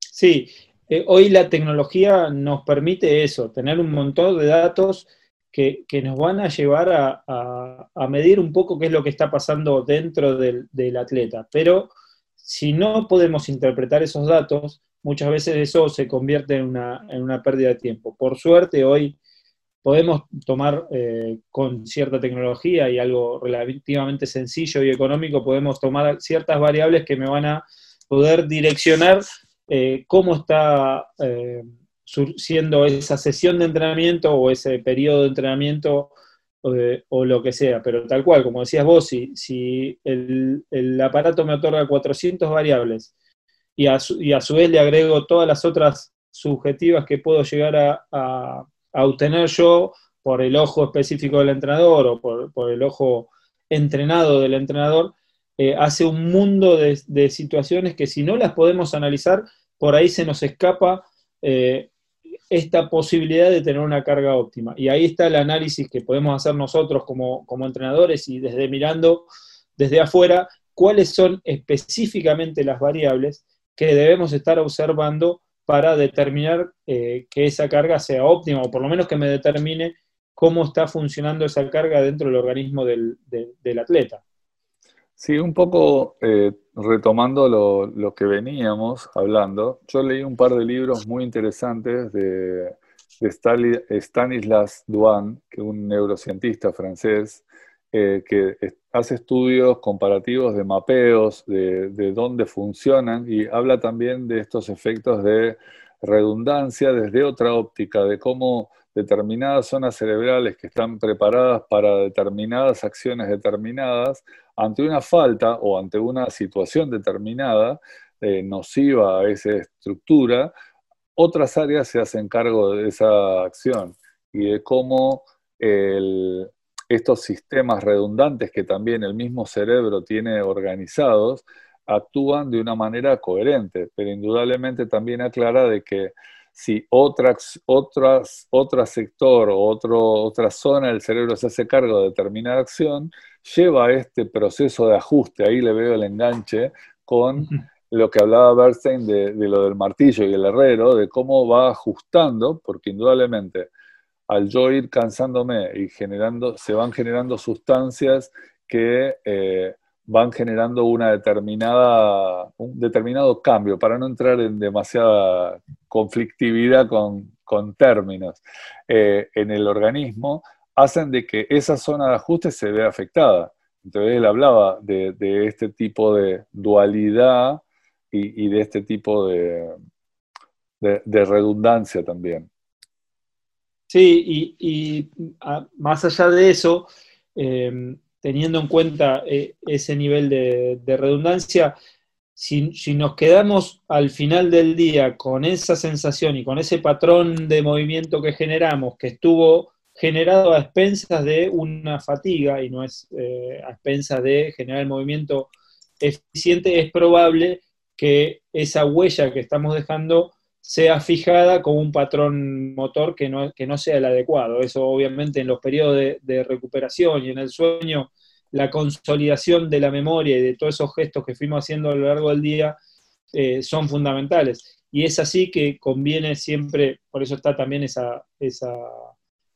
Sí, eh, hoy la tecnología nos permite eso, tener un montón de datos que, nos van a llevar a, medir un poco qué es lo que está pasando dentro del, atleta. Pero si no podemos interpretar esos datos, muchas veces eso se convierte en una, en una pérdida de tiempo. Por suerte, hoy podemos tomar eh, con cierta tecnología y algo relativamente sencillo y económico, podemos tomar ciertas variables que me van a poder direccionar eh, cómo está eh, siendo esa sesión de entrenamiento o ese periodo de entrenamiento o, lo que sea, pero tal cual, como decías vos, si, si el, aparato me otorga 400 variables y a, su, y a, su, vez le agrego todas las otras subjetivas que puedo llegar a, obtener yo por el ojo específico del entrenador o por, el ojo entrenado del entrenador, eh, hace un mundo de, de, situaciones que si no las podemos analizar, por ahí se nos escapa eh, esta posibilidad de tener una carga óptima. Y ahí está el análisis que podemos hacer nosotros como, entrenadores y desde mirando desde afuera cuáles son específicamente las variables que debemos estar observando para determinar eh, que esa carga sea óptima, o por lo menos que me determine cómo está funcionando esa carga dentro del organismo del atleta. Sí, un poco eh, retomando lo, que veníamos hablando, yo leí un par de libros muy interesantes de, Stanislas Duan, que es un neurocientista francés, eh, que hace estudios comparativos de mapeos, de, de dónde funcionan, y habla también de estos efectos de redundancia desde otra óptica, de cómo determinadas zonas cerebrales que están preparadas para determinadas acciones determinadas, ante una falta o ante una situación determinada eh, nociva a esa estructura, otras áreas se hacen cargo de esa acción y de cómo estos sistemas redundantes que también el mismo cerebro tiene organizados actúan de una manera coherente, pero indudablemente también aclara de que si otra, otras, otro sector o otro, otra zona del cerebro se hace cargo de determinada acción, lleva a este proceso de ajuste, ahí le veo el enganche con lo que hablaba Bernstein de, lo del martillo y el herrero, de cómo va ajustando, porque indudablemente al yo ir cansándome y generando, se van generando sustancias que eh, van generando una determinada, un determinado cambio, para no entrar en demasiada conflictividad con, términos eh, en el organismo, hacen de que esa zona de ajuste se vea afectada. Entonces él hablaba de, este tipo de dualidad y, de este tipo de, de, redundancia también. Sí, y, más allá de eso, eh, teniendo en cuenta eh, ese nivel de, redundancia, si, nos quedamos al final del día con esa sensación y con ese patrón de movimiento que generamos, que estuvo generado a expensas de una fatiga y no es eh, a expensas de generar el movimiento eficiente, es probable que esa huella que estamos dejando sea fijada con un patrón motor que no, que no sea el adecuado. Eso obviamente en los periodos de, recuperación y en el sueño, la consolidación de la memoria y de todos esos gestos que fuimos haciendo a lo largo del día eh, son fundamentales. Y es así que conviene siempre, por eso está también esa, esa,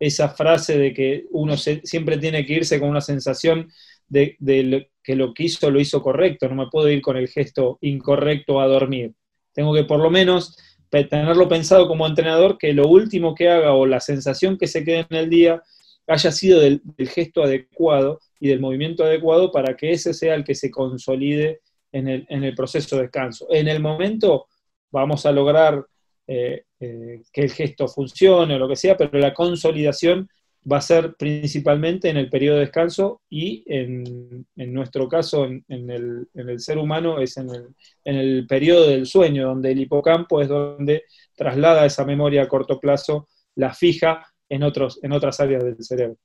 esa frase de que uno siempre tiene que irse con una sensación de, de que lo que hizo lo hizo correcto, no me puedo ir con el gesto incorrecto a dormir. Tengo que por lo menos tenerlo pensado como entrenador, que lo último que haga o la sensación que se quede en el día haya sido del, gesto adecuado y del movimiento adecuado para que ese sea el que se consolide en el, proceso de descanso. En el momento vamos a lograr eh, eh, que el gesto funcione o lo que sea, pero la consolidación va a ser principalmente en el periodo de descanso y en, nuestro caso, en, el, ser humano, es en el, periodo del sueño, donde el hipocampo es donde traslada esa memoria a corto plazo, la fija en, otros, en otras áreas del cerebro.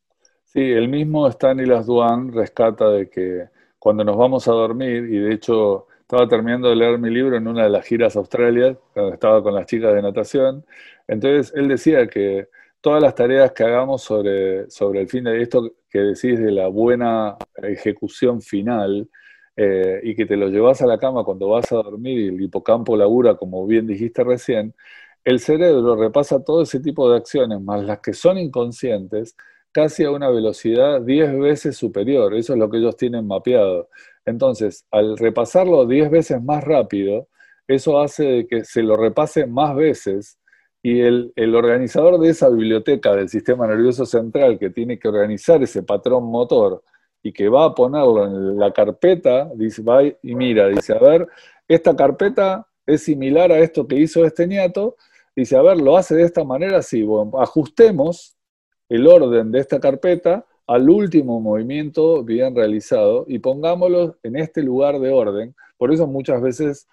Sí, el mismo Stanislas Duan rescata de que cuando nos vamos a dormir, y de hecho estaba terminando de leer mi libro en una de las giras a Australia, cuando estaba con las chicas de natación, entonces él decía que todas las tareas que hagamos sobre, sobre el fin de esto que decís de la buena ejecución final eh, y que te lo llevas a la cama cuando vas a dormir y el hipocampo labura, como bien dijiste recién, el cerebro repasa todo ese tipo de acciones, más las que son inconscientes, casi a una velocidad 10 veces superior. Eso es lo que ellos tienen mapeado. Entonces, al repasarlo 10 veces más rápido, eso hace que se lo repase más veces y el, organizador de esa biblioteca del sistema nervioso central que tiene que organizar ese patrón motor y que va a ponerlo en la carpeta, dice, va y mira, dice, a ver, esta carpeta es similar a esto que hizo este nieto, dice, a ver, lo hace de esta manera, sí, ajustemos el orden de esta carpeta al último movimiento bien realizado y pongámoslo en este lugar de orden. Por eso muchas veces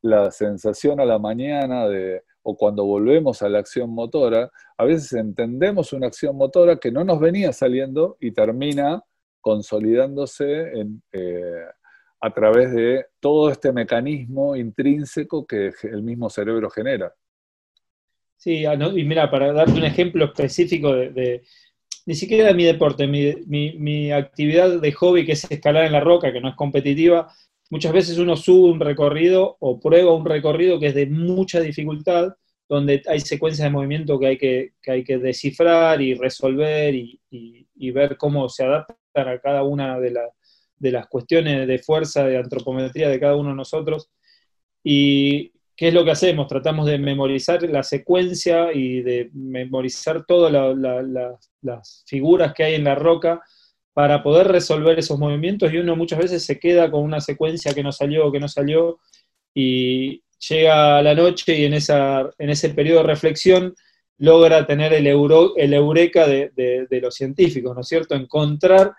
la sensación a la mañana de, o cuando volvemos a la acción motora, a veces entendemos una acción motora que no nos venía saliendo y termina consolidándose eh, a través de todo este mecanismo intrínseco que el mismo cerebro genera. Sí, ah, y mira, para darte un ejemplo específico de, ni siquiera de mi deporte, mi, actividad de hobby que es escalar en la roca, que no es competitiva, muchas veces uno sube un recorrido o prueba un recorrido que es de mucha dificultad, donde hay secuencias de movimiento que hay que, hay que descifrar y resolver y, ver cómo se adaptan a cada una de, de las cuestiones de fuerza, de antropometría de cada uno de nosotros. Y, ¿Qué es lo que hacemos? Tratamos de memorizar la secuencia y de memorizar todas las figuras que hay en la roca para poder resolver esos movimientos y uno muchas veces se queda con una secuencia que no salió, que no salió y llega la noche y en, esa, en ese periodo de reflexión logra tener el, euro, el eureka de, los científicos, ¿no es cierto? Encontrar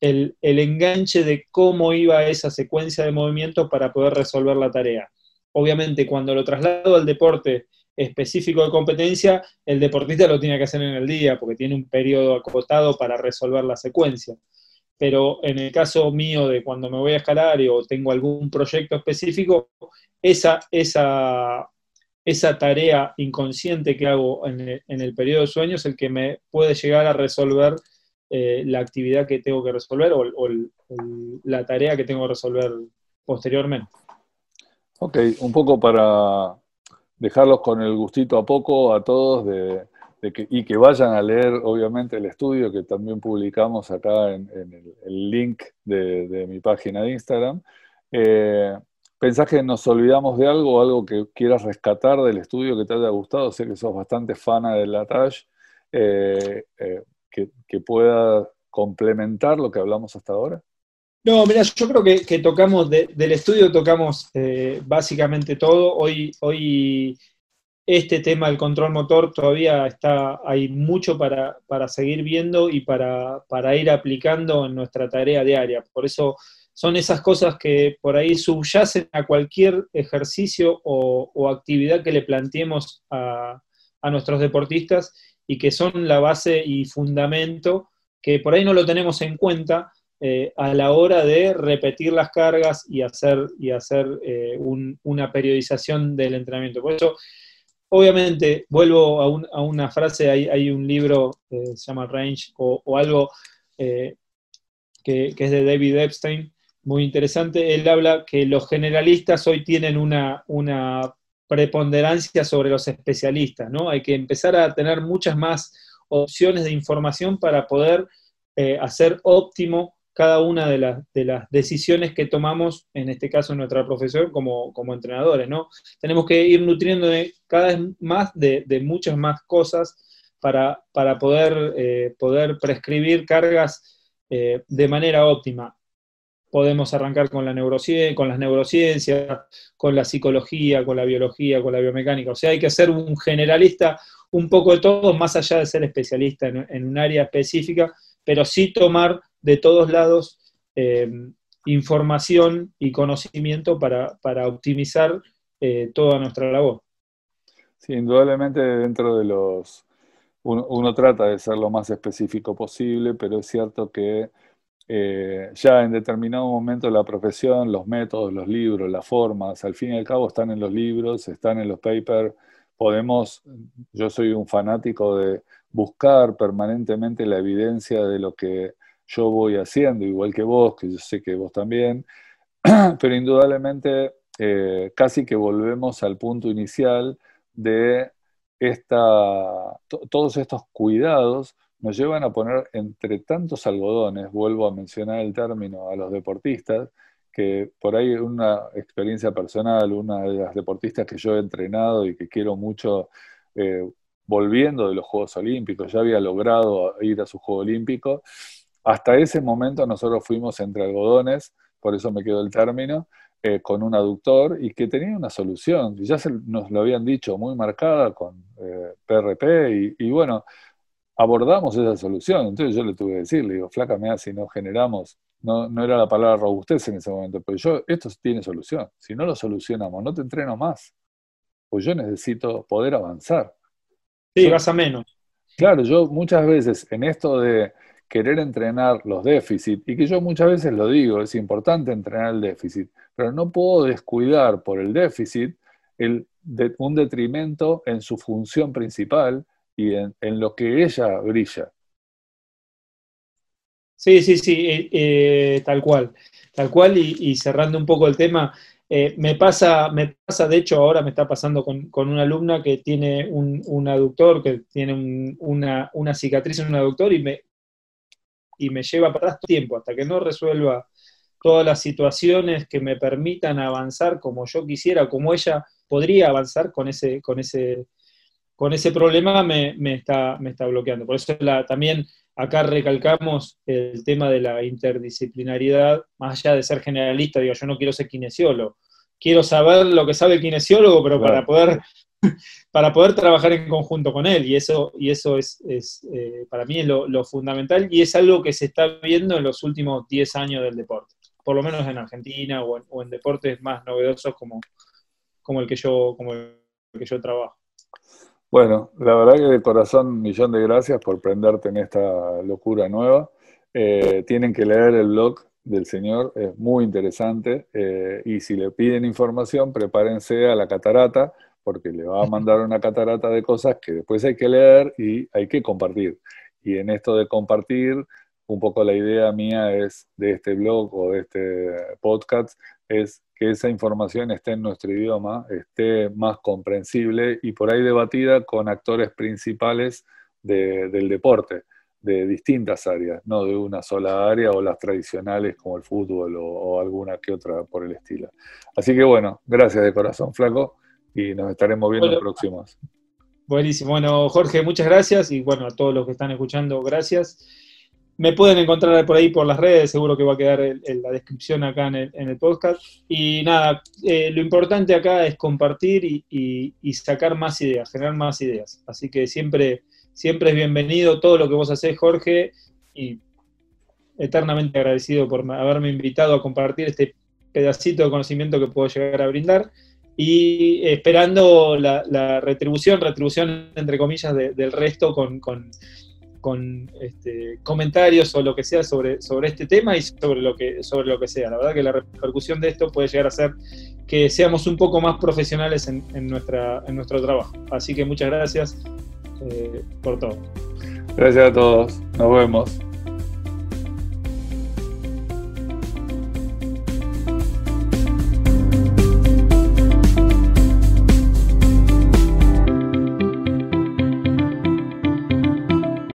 el, el enganche de cómo iba esa secuencia de movimientos para poder resolver la tarea. Obviamente, cuando lo traslado al deporte específico de competencia, el deportista lo tiene que hacer en el día porque tiene un periodo acotado para resolver la secuencia. Pero en el caso mío de cuando me voy a escalar o tengo algún proyecto específico, esa, esa, esa tarea inconsciente que hago en el, periodo de sueño es el que me puede llegar a resolver eh, la actividad que tengo que resolver o la tarea que tengo que resolver posteriormente. Ok, un poco para dejarlos con el gustito a poco a todos de, que, y que vayan a leer, obviamente, el estudio que también publicamos acá en, el, link de, mi página de Instagram. Eh, ¿Pensás que nos olvidamos de algo, algo que quieras rescatar del estudio que te haya gustado? Sé que sos bastante fana de la TASH, eh, eh, que pueda complementar lo que hablamos hasta ahora. No, mira, yo creo que, tocamos, del estudio tocamos eh, básicamente todo. Hoy, hoy este tema del control motor todavía está, hay mucho para, seguir viendo y para, ir aplicando en nuestra tarea diaria. Por eso son esas cosas que por ahí subyacen a cualquier ejercicio o, actividad que le planteemos a, a nuestros deportistas y que son la base y fundamento que por ahí no lo tenemos en cuenta eh, a la hora de repetir las cargas y hacer, y hacer eh, una periodización del entrenamiento. Por eso, obviamente, vuelvo a, una frase, hay, un libro que se llama Range o, algo eh, que, es de David Epstein, muy interesante. Él habla que los generalistas hoy tienen una, una preponderancia sobre los especialistas, ¿no? Hay que empezar a tener muchas más opciones de información para poder hacer óptimo cada una de, de, las decisiones que tomamos, en este caso nuestra profesión, como, entrenadores, ¿no? Tenemos que ir nutriendo de, cada vez más de, muchas más cosas para, para poder, eh, poder prescribir cargas eh, de manera óptima. Podemos arrancar con, la con las neurociencias, con la psicología, con la biología, con la biomecánica. O sea, hay que ser un generalista un poco de todo, más allá de ser especialista en, en un área específica, pero sí tomar de todos lados eh, información y conocimiento para, optimizar eh, toda nuestra labor. Sí, indudablemente dentro de los... Uno, trata de ser lo más específico posible, pero es cierto que eh, ya en determinado momento la profesión, los métodos, los libros, las formas, al fin y al cabo están en los libros, están en los papers, podemos, yo soy un fanático de buscar permanentemente la evidencia de lo que yo voy haciendo, igual que vos, que yo sé que vos también, pero indudablemente eh, casi que volvemos al punto inicial de esta, todos estos cuidados nos llevan a poner entre tantos algodones, vuelvo a mencionar el término a los deportistas, que por ahí una experiencia personal, una de las deportistas que yo he entrenado y que quiero mucho, eh, volviendo de los Juegos Olímpicos, ya había logrado ir a su Juego Olímpico, hasta ese momento nosotros fuimos entre algodones, por eso me quedó el término, eh, con un aductor y que tenía una solución. Ya se, nos lo habían dicho muy marcada con PRP eh, y, bueno, abordamos esa solución. Entonces yo le tuve que decir, le digo, flaca, mea, si no generamos, no, no era la palabra robustez en ese momento, pero yo, esto tiene solución. Si no lo solucionamos, no te entreno más. Pues yo necesito poder avanzar. Sí, vas a menos. Claro, yo muchas veces en esto de querer entrenar los déficits, y que yo muchas veces lo digo, es importante entrenar el déficit, pero no puedo descuidar por el déficit el un detrimento en su función principal y en, lo que ella brilla. Sí, sí, sí, eh, eh, tal cual, tal cual, y, cerrando un poco el tema, eh, me, pasa, me pasa, de hecho ahora me está pasando con, una alumna que tiene un, aductor, que tiene una, una, cicatriz en un aductor y me, y me lleva para atrás tiempo hasta que no resuelva todas las situaciones que me permitan avanzar como yo quisiera, como ella podría avanzar con ese, con ese, con ese problema, me, está, me está bloqueando. Por eso también acá recalcamos el tema de la interdisciplinariedad, más allá de ser generalista, digo, yo no quiero ser kinesiólogo, quiero saber lo que sabe el kinesiólogo, pero para poder para poder trabajar en conjunto con él. Y eso, y eso es, eh, para mí es lo, fundamental y es algo que se está viendo en los últimos 10 años del deporte, por lo menos en Argentina o en, deportes más novedosos como, como, el que yo, como el que yo trabajo. Bueno, la verdad que de corazón, millón de gracias por prenderte en esta locura nueva. Eh, tienen que leer el blog del señor, es muy interesante. Eh, y si le piden información, prepárense a la catarata porque le va a mandar una catarata de cosas que después hay que leer y hay que compartir. Y en esto de compartir, un poco la idea mía es de este blog o de este podcast, es que esa información esté en nuestro idioma, esté más comprensible y por ahí debatida con actores principales del deporte, de distintas áreas, no de una sola área o las tradicionales como el fútbol o, o alguna que otra por el estilo. Así que bueno, gracias de corazón, Flaco y nos estaremos viendo en próximos. Buenísimo. Bueno, Jorge, muchas gracias y bueno, a todos los que están escuchando, gracias. Me pueden encontrar por ahí por las redes, seguro que va a quedar en, la descripción acá en el, podcast. Y nada, eh, lo importante acá es compartir y, sacar más ideas, generar más ideas. Así que siempre, siempre es bienvenido todo lo que vos hacés, Jorge, y eternamente agradecido por haberme invitado a compartir este pedacito de conocimiento que puedo llegar a brindar y esperando la, retribución, retribución entre comillas del resto con, este, comentarios o lo que sea sobre, sobre este tema y sobre lo, que, sobre lo que sea. La verdad que la repercusión de esto puede llegar a ser que seamos un poco más profesionales en, nuestra, en nuestro trabajo. Así que muchas gracias eh, por todo. Gracias a todos. Nos vemos.